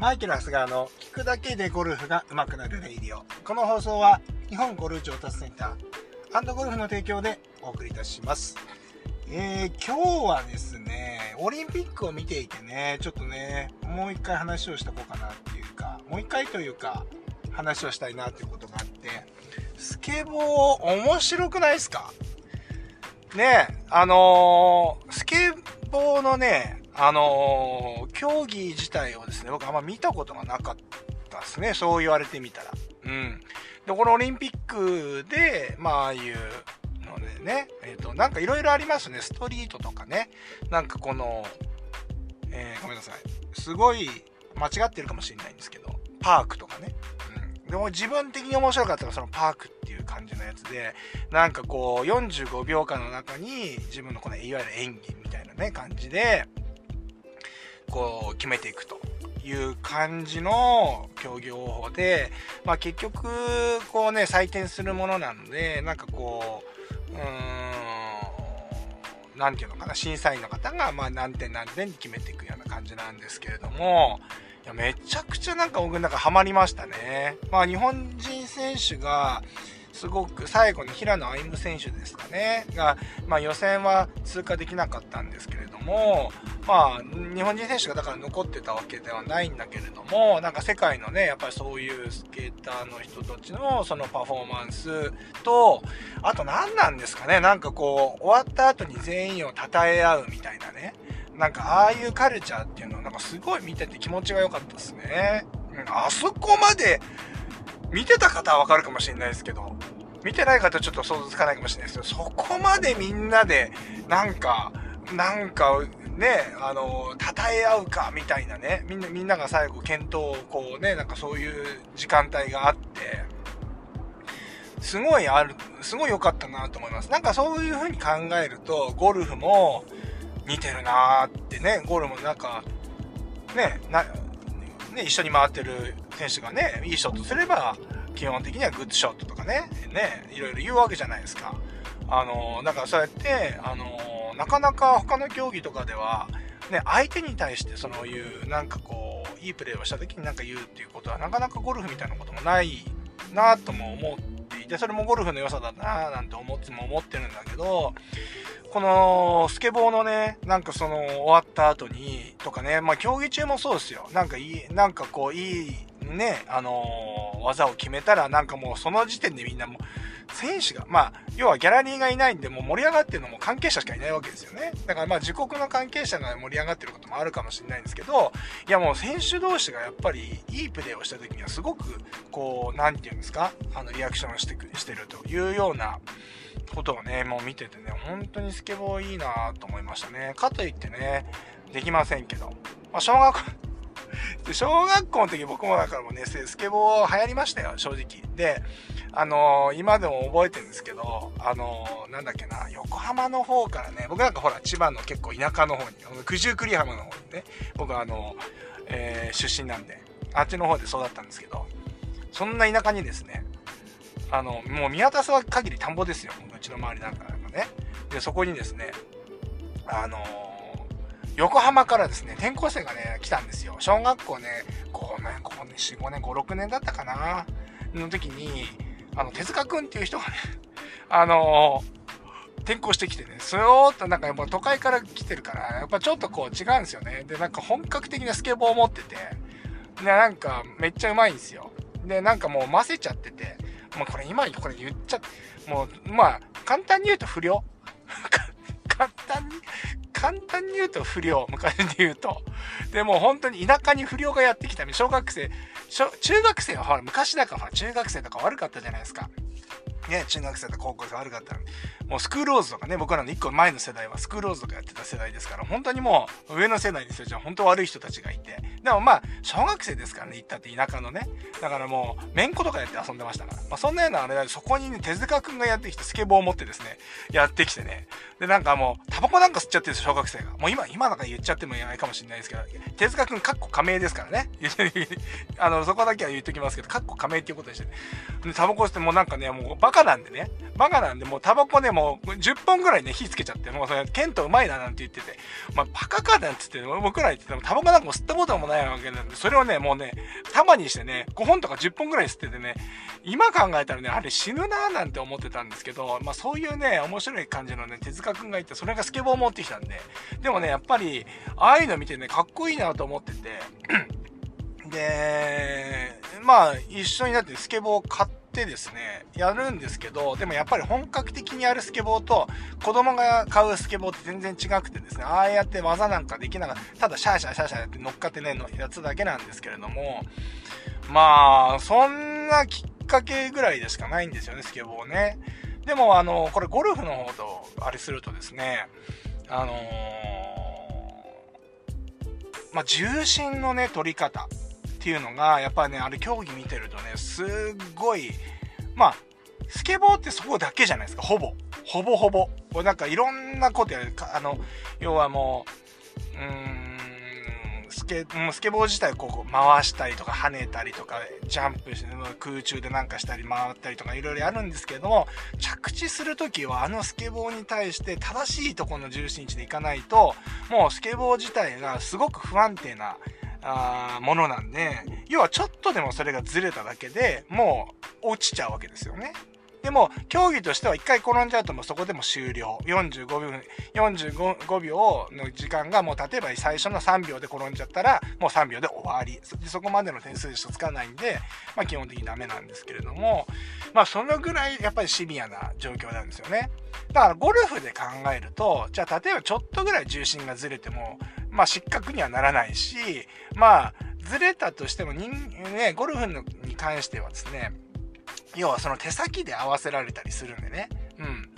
マイケル・ハスガーの聞くだけでゴルフが上手くなるレイディオ。この放送は日本ゴルフ上達センターゴルフの提供でお送りいたします。えー、今日はですね、オリンピックを見ていてね、ちょっとね、もう一回話をしとこうかなっていうか、もう一回というか、話をしたいなっていうことがあって、スケボー面白くないですか？ねあのー、スケボーのね、あのー、競技自体をですね、僕あんま見たことがなかったですね。そう言われてみたら。うん。で、このオリンピックで、まあ、ああいうのでね、えっ、ー、と、なんかいろいろありますね。ストリートとかね。なんかこの、えー、ごめんなさい。すごい間違ってるかもしれないんですけど、パークとかね。うん。でも自分的に面白かったのはそのパークっていう感じのやつで、なんかこう、45秒間の中に自分のこの、いわゆる演技みたいなね、感じで、こう決めていくという感じの競技方法で、まあ、結局こうね採点するものなのでなんかこううーん何て言うのかな審査員の方がまあ何点何点に決めていくような感じなんですけれどもいやめちゃくちゃなんか僕なんかハマりましたね。まあ日本人選手がすごく最後に平野歩夢選手ですかね。が、まあ、予選は通過できなかったんですけれども、まあ、日本人選手がだから残ってたわけではないんだけれどもなんか世界のねやっぱりそういうスケーターの人たちのそのパフォーマンスとあと何なんですかね。なんかこう終わった後に全員を称え合うみたいなね。なんかああいうカルチャーっていうのはなんかすごい見てて気持ちが良かったですね。あそこまで見てた方はわかるかもしれないですけど、見てない方はちょっと想像つかないかもしれないですけど、そこまでみんなで、なんか、なんか、ね、あの、称え合うか、みたいなね、みんな、みんなが最後、検討をこうね、なんかそういう時間帯があって、すごいある、すごい良かったなと思います。なんかそういう風に考えると、ゴルフも似てるなーってね、ゴルフもなんか、ね、な、ね、一緒に回ってる選手がね、いいショットすれば、基本的にはグッドショットとかね、ね、いろいろ言うわけじゃないですか。あの、だからそうやって、あの、なかなか他の競技とかでは、ね、相手に対してそういう、なんかこう、いいプレーをした時になんか言うっていうことは、なかなかゴルフみたいなこともないなとも思っていて、それもゴルフの良さだななんて思っても思ってるんだけど、このスケボーのね、なんかその終わった後に、とかね、まあ競技中もそうですよ。なんかいい、なんかこういいね、あのー、技を決めたら、なんかもうその時点でみんなもう、選手が、まあ、要はギャラリーがいないんで、もう盛り上がってるのも関係者しかいないわけですよね。だからまあ、自国の関係者が盛り上がってることもあるかもしれないんですけど、いやもう選手同士がやっぱりいいプレーをした時にはすごく、こう、なんていうんですか、あの、リアクションしてくしてるというような、ことをね、もう見ててね、本当にスケボーいいなと思いましたね。かといってね、できませんけど。まあ、小学で小学校の時僕もだからもうね、スケボー流行りましたよ、正直。で、あのー、今でも覚えてるんですけど、あのー、なんだっけな、横浜の方からね、僕なんかほら、千葉の結構田舎の方に、九十九里浜の方にね、僕はあのー、え、出身なんで、あっちの方で育ったんですけど、そんな田舎にですね、あの、もう見渡す限り田んぼですよ、うちの周りなんかなんかね。で、そこにですね、あの横浜からですね、転校生がね、来たんですよ。小学校ね、5年、5年、4、5年、5、6年だったかなの時に、あの、手塚くんっていう人がね、あのー、転校してきてね、それをとなんかやっぱ都会から来てるから、やっぱちょっとこう違うんですよね。で、なんか本格的なスケボーを持ってて、で、なんかめっちゃうまいんですよ。で、なんかもう混ぜちゃってて、もうこれ今これ言っちゃって、もう、まあ、簡単に言うと不良 簡単に、簡単に言うと不良、昔で言うと。でも本当に田舎に不良がやってきた。小学生、小中学生はほら昔だから中学生とか悪かったじゃないですか。ね、中学生と高校生悪かったのに。もうスクールローズとかね、僕らの1個前の世代はスクールローズとかやってた世代ですから、本当にもう上の世代にすると本当悪い人たちがいて。でもまあ、小学生ですからね、行ったって田舎のね。だからもう、めんことかやって遊んでましたから。まあそんなようなあれだそこにね、手塚くんがやってきて、スケボーを持ってですね、やってきてね。で、なんかもう、タバコなんか吸っちゃってるんです小学生が。もう今、今なんか言っちゃってもいないかもしれないですけど、手塚くん、かっこ仮名ですからね。あの、そこだけは言っときますけど、かっこ仮名っていうことでして、ね、で、タバコ吸ってもうなんかね、もうバカなんでね、バカなんで、もうタバコね、もう10本ぐらいね、火つけちゃって、もうそれ、ケントうまいななんて言ってて、まあ、バカかなんつって、僕ら言ってても、タバコなんかも吸ったこともないわけなんで、それをね、もうね、束にしてね、5本とか10本ぐらい吸っててね、今考えたらね、あれ死ぬなーなんて思ってたんですけど、まあそういうね、面白い感じのね、手塚くんがいて、それがスケボー持ってきたんで、でもね、やっぱり、ああいうの見てね、かっこいいなと思ってて、で、まあ、一緒になってスケボーを買って、ってですね、やるんですけど、でもやっぱり本格的にやるスケボーと、子供が買うスケボーって全然違くてですね、ああやって技なんかできながら、ただシャーシャーシャーシャーって乗っかってね、のやつだけなんですけれども、まあ、そんなきっかけぐらいでしかないんですよね、スケボーね。でも、あの、これゴルフの方と、あれするとですね、あのー、まあ、重心のね、取り方。っていうのが、やっぱりね、あれ競技見てるとね、すっごい、まあ、スケボーってそこだけじゃないですか、ほぼ。ほぼほぼ。これなんかいろんなことやる。あの、要はもう、うーん、スケ、スケボー自体をこう回したりとか跳ねたりとか、ジャンプして空中でなんかしたり回ったりとかいろいろやるんですけども、着地するときはあのスケボーに対して正しいとこの重心位置でいかないと、もうスケボー自体がすごく不安定なあものなんで、要はちょっとでもそれがずれただけでもう落ちちゃうわけですよね。でも、競技としては一回転んじゃうともうそこでも終了。45秒、45秒の時間がもう例えば最初の3秒で転んじゃったらもう3秒で終わり。そこまでの点数でしかつかないんで、まあ基本的にダメなんですけれども、まあそのぐらいやっぱりシビアな状況なんですよね。だからゴルフで考えると、じゃあ例えばちょっとぐらい重心がずれても、まあ失格にはならないし、まあずれたとしても人、ね、ゴルフに関してはですね、要はその手先で合わせられたりするんでね。うん。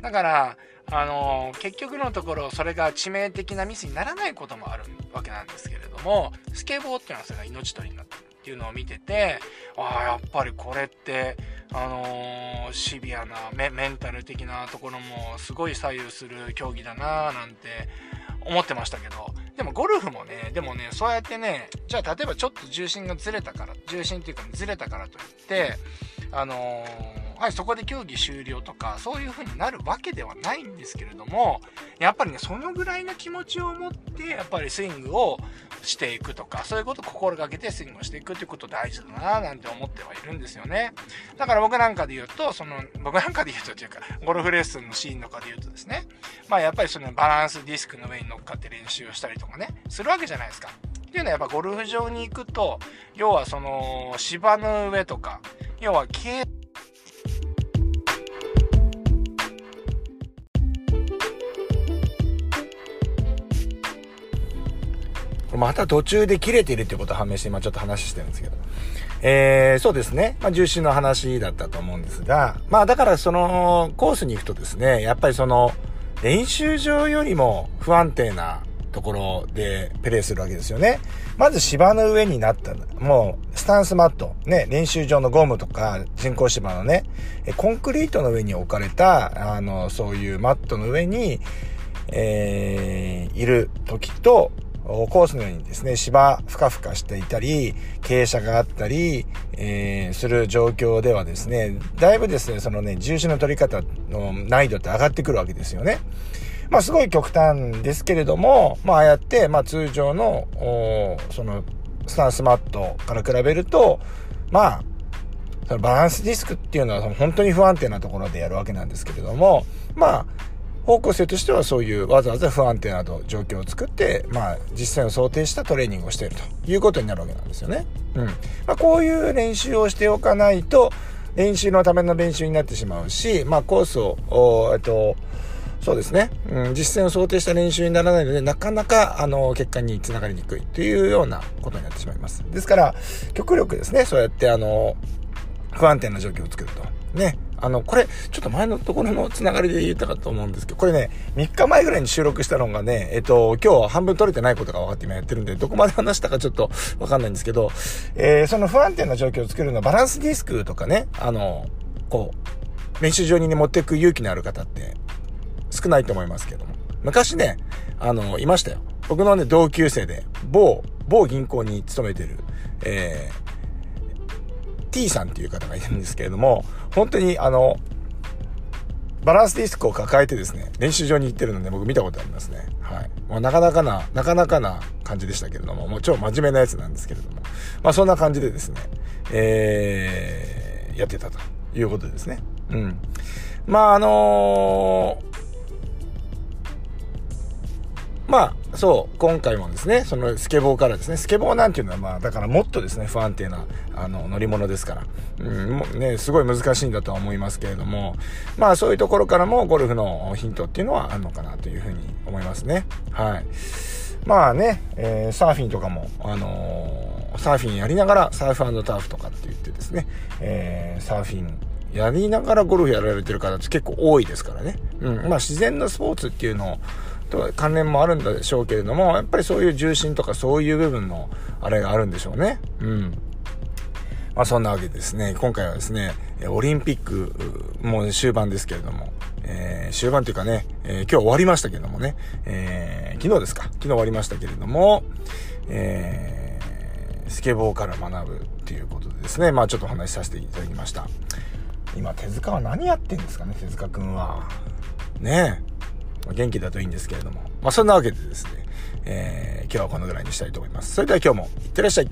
だから、あのー、結局のところそれが致命的なミスにならないこともあるわけなんですけれども、スケボーっていうのはそれが命取りになってるっていうのを見てて、ああ、やっぱりこれって、あのー、シビアなメンタル的なところもすごい左右する競技だなぁなんて思ってましたけど、でもゴルフもね、でもね、そうやってね、じゃあ例えばちょっと重心がずれたから、重心っていうか、ずれたからといって、あのー、はい、そこで競技終了とか、そういう風になるわけではないんですけれども、やっぱりね、そのぐらいの気持ちを持って、やっぱりスイングをしていくとか、そういうことを心がけてスイングをしていくってこと大事だななんて思ってはいるんですよね。だから僕なんかで言うと、その、僕なんかで言うとというか、ゴルフレッスンのシーンとかで言うとですね、まあやっぱりそのバランスディスクの上に乗っかって練習をしたりとかね、するわけじゃないですか。っていうのはやっぱゴルフ場に行くと、要はその芝の上とか、要は軽また途中で切れているってことを判明して今ちょっと話してるんですけど。えー、そうですね。まあ、重心の話だったと思うんですが、まあ、だからその、コースに行くとですね、やっぱりその、練習場よりも不安定なところでプレイするわけですよね。まず芝の上になった、もうスタンスマット、ね、練習場のゴムとか人工芝のね、コンクリートの上に置かれた、あの、そういうマットの上に、えー、いる時と、コースのようにですね、芝ふかふかしていたり、傾斜があったり、えー、する状況ではですね、だいぶですね、そのね、重心の取り方の難易度って上がってくるわけですよね。まあすごい極端ですけれども、まあああやって、まあ通常の、その、スタンスマットから比べると、まあ、そのバランスディスクっていうのは本当に不安定なところでやるわけなんですけれども、まあ、方向性としてはそういうわざわざ不安定など状況を作って、まあ、実際を想定したトレーニングをしているということになるわけなんですよね。うん。まあ、こういう練習をしておかないと、練習のための練習になってしまうし、まあ、コースを、えっと、そうですね、うん、実践を想定した練習にならないので、なかなか、あの、結果につながりにくいというようなことになってしまいます。ですから、極力ですね、そうやって、あの、不安定な状況を作ると。ね。あの、これ、ちょっと前のところのつながりで言ったかと思うんですけど、これね、3日前ぐらいに収録したのがね、えっと、今日半分取れてないことが分かって今やってるんで、どこまで話したかちょっとわかんないんですけど、えー、その不安定な状況を作るのはバランスディスクとかね、あの、こう、練習場にね、持っていく勇気のある方って少ないと思いますけども。昔ね、あの、いましたよ。僕のね、同級生で、某、某銀行に勤めてる、えー、T さんっていう方がいるんですけれども、本当にあの、バランスディスクを抱えてですね、練習場に行ってるので僕見たことありますね。はい。まあ、なかなかな、なかなかな感じでしたけれども、もう超真面目なやつなんですけれども、まあそんな感じでですね、えー、やってたということですね。うん。まああのーまあ、そう、今回もですね、そのスケボーからですね、スケボーなんていうのは、まあ、だからもっとですね、不安定な、あの、乗り物ですから、うん、ね、すごい難しいんだとは思いますけれども、まあ、そういうところからもゴルフのヒントっていうのはあるのかなというふうに思いますね。はい。まあね、えー、サーフィンとかも、あのー、サーフィンやりながら、サーフターフとかって言ってですね、えー、サーフィンやりながらゴルフやられてる方って結構多いですからね。うん。まあ自然のスポーツっていうのを、と関連もあるんでしょうけれども、やっぱりそういう重心とかそういう部分のあれがあるんでしょうね。うん。まあそんなわけでですね、今回はですね、オリンピック、もう終盤ですけれども、えー、終盤というかね、えー、今日終わりましたけれどもね、えー、昨日ですか、昨日終わりましたけれども、えー、スケボーから学ぶっていうことでですね、まあちょっとお話しさせていただきました。今、手塚は何やってんですかね、手塚くんは。ねえ。まあ、元気だといいんですけれども。まあ、そんなわけでですね、えー、今日はこのぐらいにしたいと思います。それでは今日もいってらっしゃい。